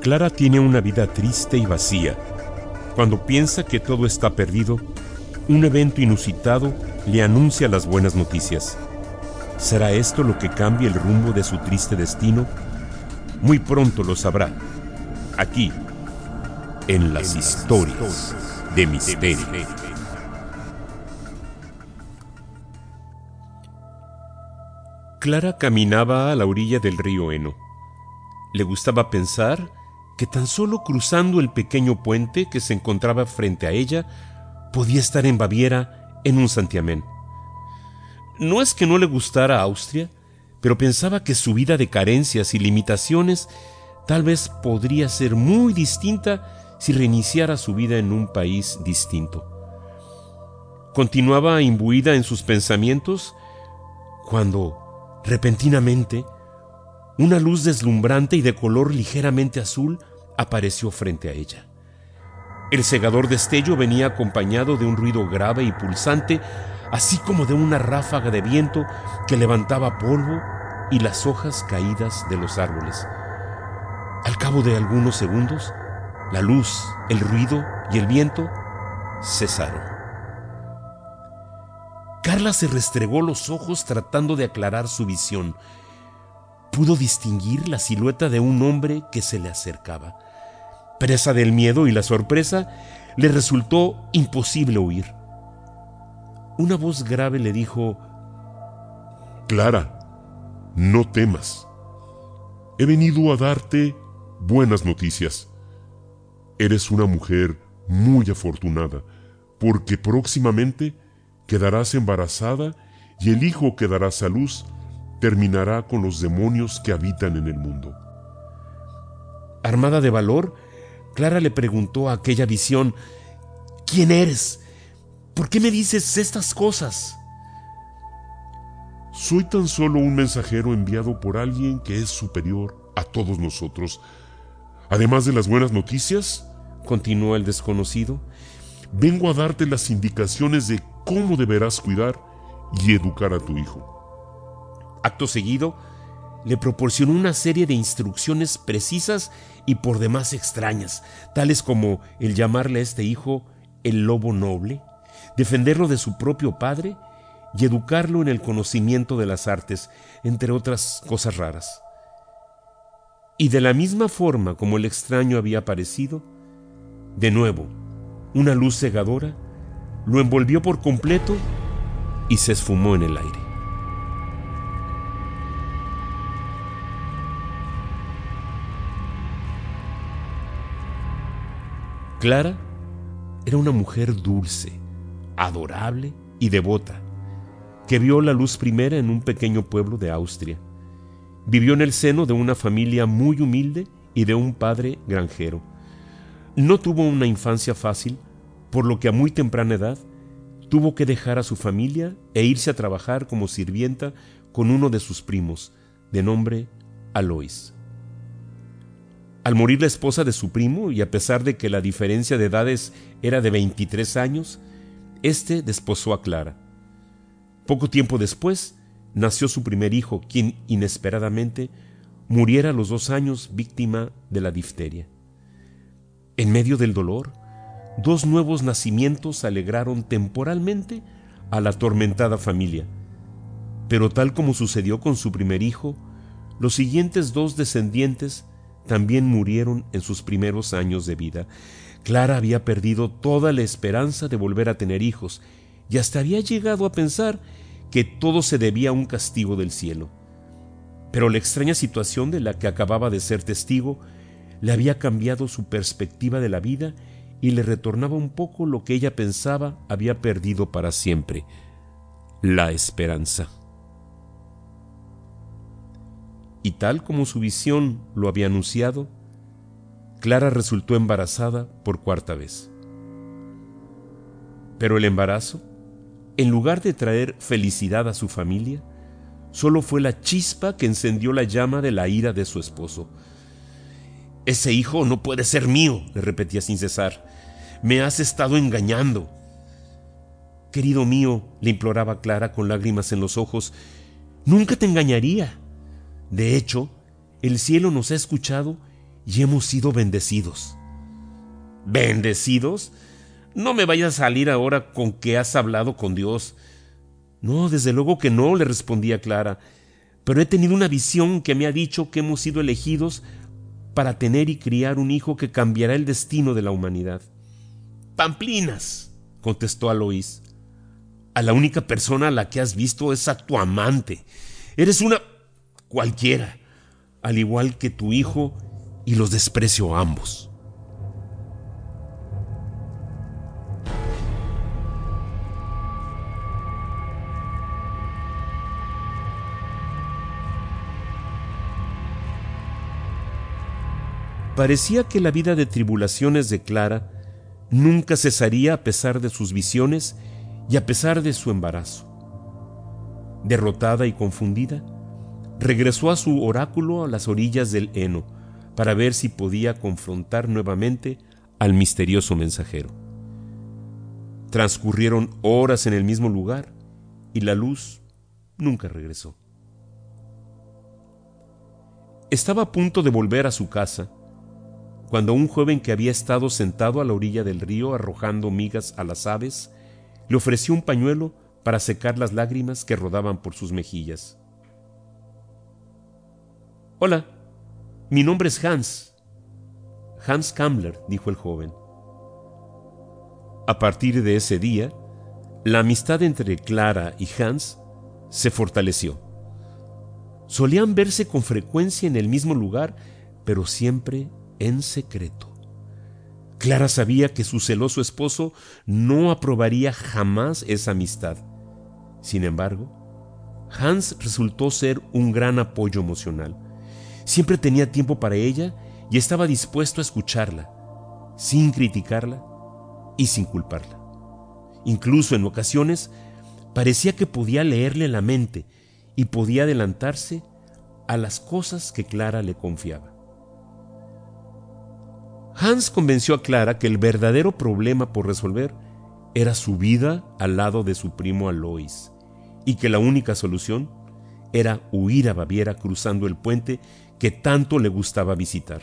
Clara tiene una vida triste y vacía. Cuando piensa que todo está perdido, un evento inusitado le anuncia las buenas noticias. ¿Será esto lo que cambie el rumbo de su triste destino? Muy pronto lo sabrá. Aquí, en las historias de misterio. Clara caminaba a la orilla del río Eno. Le gustaba pensar que tan solo cruzando el pequeño puente que se encontraba frente a ella, podía estar en Baviera en un santiamén. No es que no le gustara Austria, pero pensaba que su vida de carencias y limitaciones tal vez podría ser muy distinta si reiniciara su vida en un país distinto. Continuaba imbuida en sus pensamientos cuando, repentinamente, una luz deslumbrante y de color ligeramente azul apareció frente a ella. El segador destello venía acompañado de un ruido grave y pulsante, así como de una ráfaga de viento que levantaba polvo y las hojas caídas de los árboles. Al cabo de algunos segundos, la luz, el ruido y el viento cesaron. Carla se restregó los ojos tratando de aclarar su visión. Pudo distinguir la silueta de un hombre que se le acercaba. Presa del miedo y la sorpresa, le resultó imposible huir. Una voz grave le dijo, Clara, no temas. He venido a darte buenas noticias. Eres una mujer muy afortunada, porque próximamente quedarás embarazada y el hijo que darás a luz terminará con los demonios que habitan en el mundo. Armada de valor, Clara le preguntó a aquella visión, ¿quién eres? ¿Por qué me dices estas cosas? Soy tan solo un mensajero enviado por alguien que es superior a todos nosotros. Además de las buenas noticias, continuó el desconocido, vengo a darte las indicaciones de cómo deberás cuidar y educar a tu hijo. Acto seguido, le proporcionó una serie de instrucciones precisas y por demás extrañas, tales como el llamarle a este hijo el lobo noble, defenderlo de su propio padre y educarlo en el conocimiento de las artes, entre otras cosas raras. Y de la misma forma como el extraño había aparecido, de nuevo, una luz cegadora lo envolvió por completo y se esfumó en el aire. Clara era una mujer dulce, adorable y devota, que vio la luz primera en un pequeño pueblo de Austria. Vivió en el seno de una familia muy humilde y de un padre granjero. No tuvo una infancia fácil, por lo que a muy temprana edad tuvo que dejar a su familia e irse a trabajar como sirvienta con uno de sus primos, de nombre Alois. Al morir la esposa de su primo, y a pesar de que la diferencia de edades era de 23 años, éste desposó a Clara. Poco tiempo después, nació su primer hijo, quien inesperadamente muriera a los dos años víctima de la difteria. En medio del dolor, dos nuevos nacimientos alegraron temporalmente a la atormentada familia. Pero tal como sucedió con su primer hijo, los siguientes dos descendientes también murieron en sus primeros años de vida. Clara había perdido toda la esperanza de volver a tener hijos y hasta había llegado a pensar que todo se debía a un castigo del cielo. Pero la extraña situación de la que acababa de ser testigo le había cambiado su perspectiva de la vida y le retornaba un poco lo que ella pensaba había perdido para siempre, la esperanza y tal como su visión lo había anunciado, Clara resultó embarazada por cuarta vez. Pero el embarazo, en lugar de traer felicidad a su familia, solo fue la chispa que encendió la llama de la ira de su esposo. Ese hijo no puede ser mío, le repetía sin cesar. Me has estado engañando. Querido mío, le imploraba Clara con lágrimas en los ojos, nunca te engañaría. De hecho, el cielo nos ha escuchado y hemos sido bendecidos. ¿Bendecidos? No me vayas a salir ahora con que has hablado con Dios. No, desde luego que no, le respondía Clara, pero he tenido una visión que me ha dicho que hemos sido elegidos para tener y criar un hijo que cambiará el destino de la humanidad. Pamplinas, contestó Aloís. A la única persona a la que has visto es a tu amante. Eres una cualquiera, al igual que tu hijo, y los desprecio a ambos. Parecía que la vida de tribulaciones de Clara nunca cesaría a pesar de sus visiones y a pesar de su embarazo. Derrotada y confundida, regresó a su oráculo a las orillas del Heno para ver si podía confrontar nuevamente al misterioso mensajero. Transcurrieron horas en el mismo lugar y la luz nunca regresó. Estaba a punto de volver a su casa cuando un joven que había estado sentado a la orilla del río arrojando migas a las aves le ofreció un pañuelo para secar las lágrimas que rodaban por sus mejillas. Hola, mi nombre es Hans. Hans Kammler, dijo el joven. A partir de ese día, la amistad entre Clara y Hans se fortaleció. Solían verse con frecuencia en el mismo lugar, pero siempre en secreto. Clara sabía que su celoso esposo no aprobaría jamás esa amistad. Sin embargo, Hans resultó ser un gran apoyo emocional. Siempre tenía tiempo para ella y estaba dispuesto a escucharla, sin criticarla y sin culparla. Incluso en ocasiones parecía que podía leerle la mente y podía adelantarse a las cosas que Clara le confiaba. Hans convenció a Clara que el verdadero problema por resolver era su vida al lado de su primo Alois, y que la única solución era huir a Baviera cruzando el puente que tanto le gustaba visitar.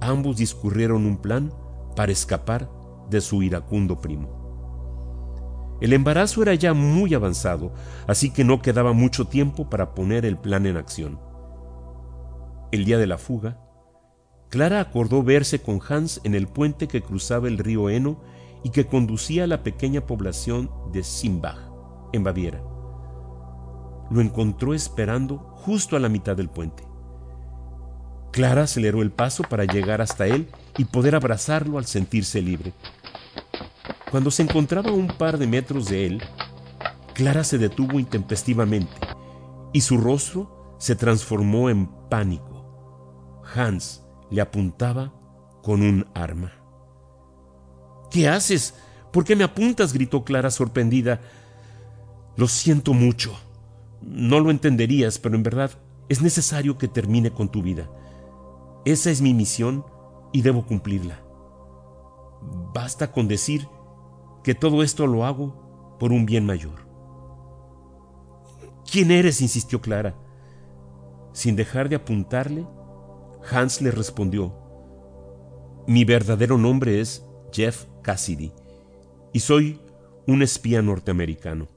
Ambos discurrieron un plan para escapar de su iracundo primo. El embarazo era ya muy avanzado, así que no quedaba mucho tiempo para poner el plan en acción. El día de la fuga, Clara acordó verse con Hans en el puente que cruzaba el río Eno y que conducía a la pequeña población de Simbach, en Baviera. Lo encontró esperando justo a la mitad del puente. Clara aceleró el paso para llegar hasta él y poder abrazarlo al sentirse libre. Cuando se encontraba a un par de metros de él, Clara se detuvo intempestivamente y su rostro se transformó en pánico. Hans, le apuntaba con un arma. ¿Qué haces? ¿Por qué me apuntas? gritó Clara sorprendida. Lo siento mucho. No lo entenderías, pero en verdad es necesario que termine con tu vida. Esa es mi misión y debo cumplirla. Basta con decir que todo esto lo hago por un bien mayor. ¿Quién eres? insistió Clara. Sin dejar de apuntarle, Hans le respondió, Mi verdadero nombre es Jeff Cassidy y soy un espía norteamericano.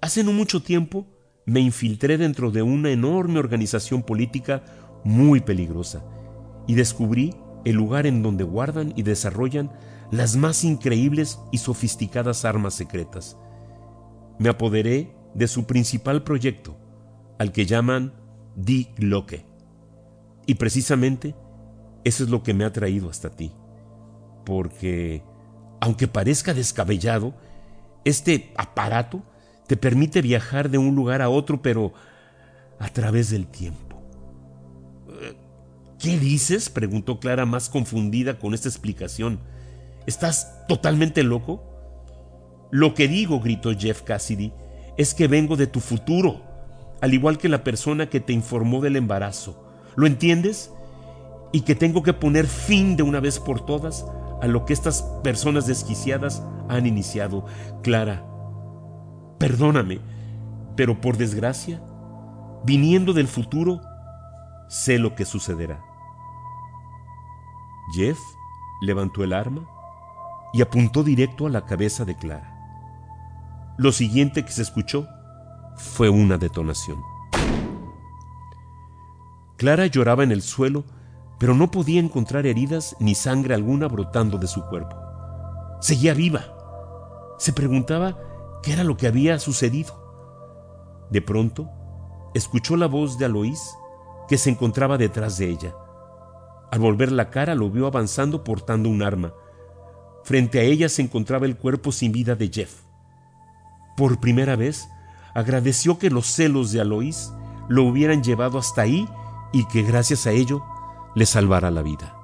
Hace no mucho tiempo me infiltré dentro de una enorme organización política muy peligrosa y descubrí el lugar en donde guardan y desarrollan las más increíbles y sofisticadas armas secretas. Me apoderé de su principal proyecto, al que llaman Die Glocke. Y precisamente eso es lo que me ha traído hasta ti. Porque, aunque parezca descabellado, este aparato te permite viajar de un lugar a otro, pero a través del tiempo. ¿Qué dices? preguntó Clara más confundida con esta explicación. ¿Estás totalmente loco? Lo que digo, gritó Jeff Cassidy, es que vengo de tu futuro, al igual que la persona que te informó del embarazo. ¿Lo entiendes? Y que tengo que poner fin de una vez por todas a lo que estas personas desquiciadas han iniciado. Clara, perdóname, pero por desgracia, viniendo del futuro, sé lo que sucederá. Jeff levantó el arma y apuntó directo a la cabeza de Clara. Lo siguiente que se escuchó fue una detonación. Clara lloraba en el suelo, pero no podía encontrar heridas ni sangre alguna brotando de su cuerpo. Seguía viva. Se preguntaba qué era lo que había sucedido. De pronto, escuchó la voz de Aloís que se encontraba detrás de ella. Al volver la cara lo vio avanzando portando un arma. Frente a ella se encontraba el cuerpo sin vida de Jeff. Por primera vez, agradeció que los celos de Aloís lo hubieran llevado hasta ahí y que gracias a ello le salvara la vida.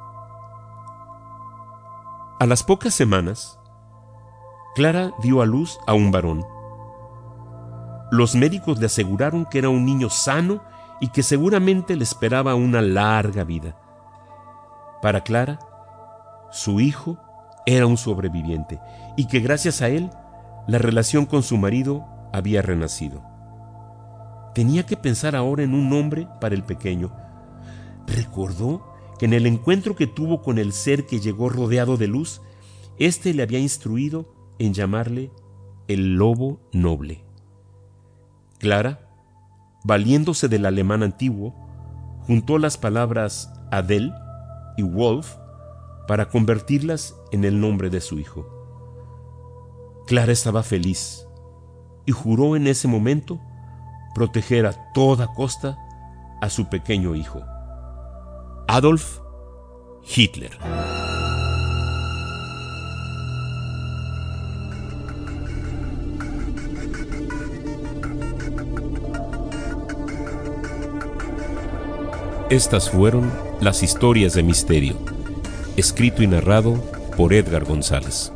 A las pocas semanas, Clara dio a luz a un varón. Los médicos le aseguraron que era un niño sano y que seguramente le esperaba una larga vida. Para Clara, su hijo era un sobreviviente y que gracias a él la relación con su marido había renacido. Tenía que pensar ahora en un nombre para el pequeño. Recordó que en el encuentro que tuvo con el ser que llegó rodeado de luz, éste le había instruido en llamarle el lobo noble. Clara, valiéndose del alemán antiguo, juntó las palabras Adel y Wolf para convertirlas en el nombre de su hijo. Clara estaba feliz y juró en ese momento proteger a toda costa a su pequeño hijo, Adolf Hitler. Estas fueron las historias de misterio, escrito y narrado por Edgar González.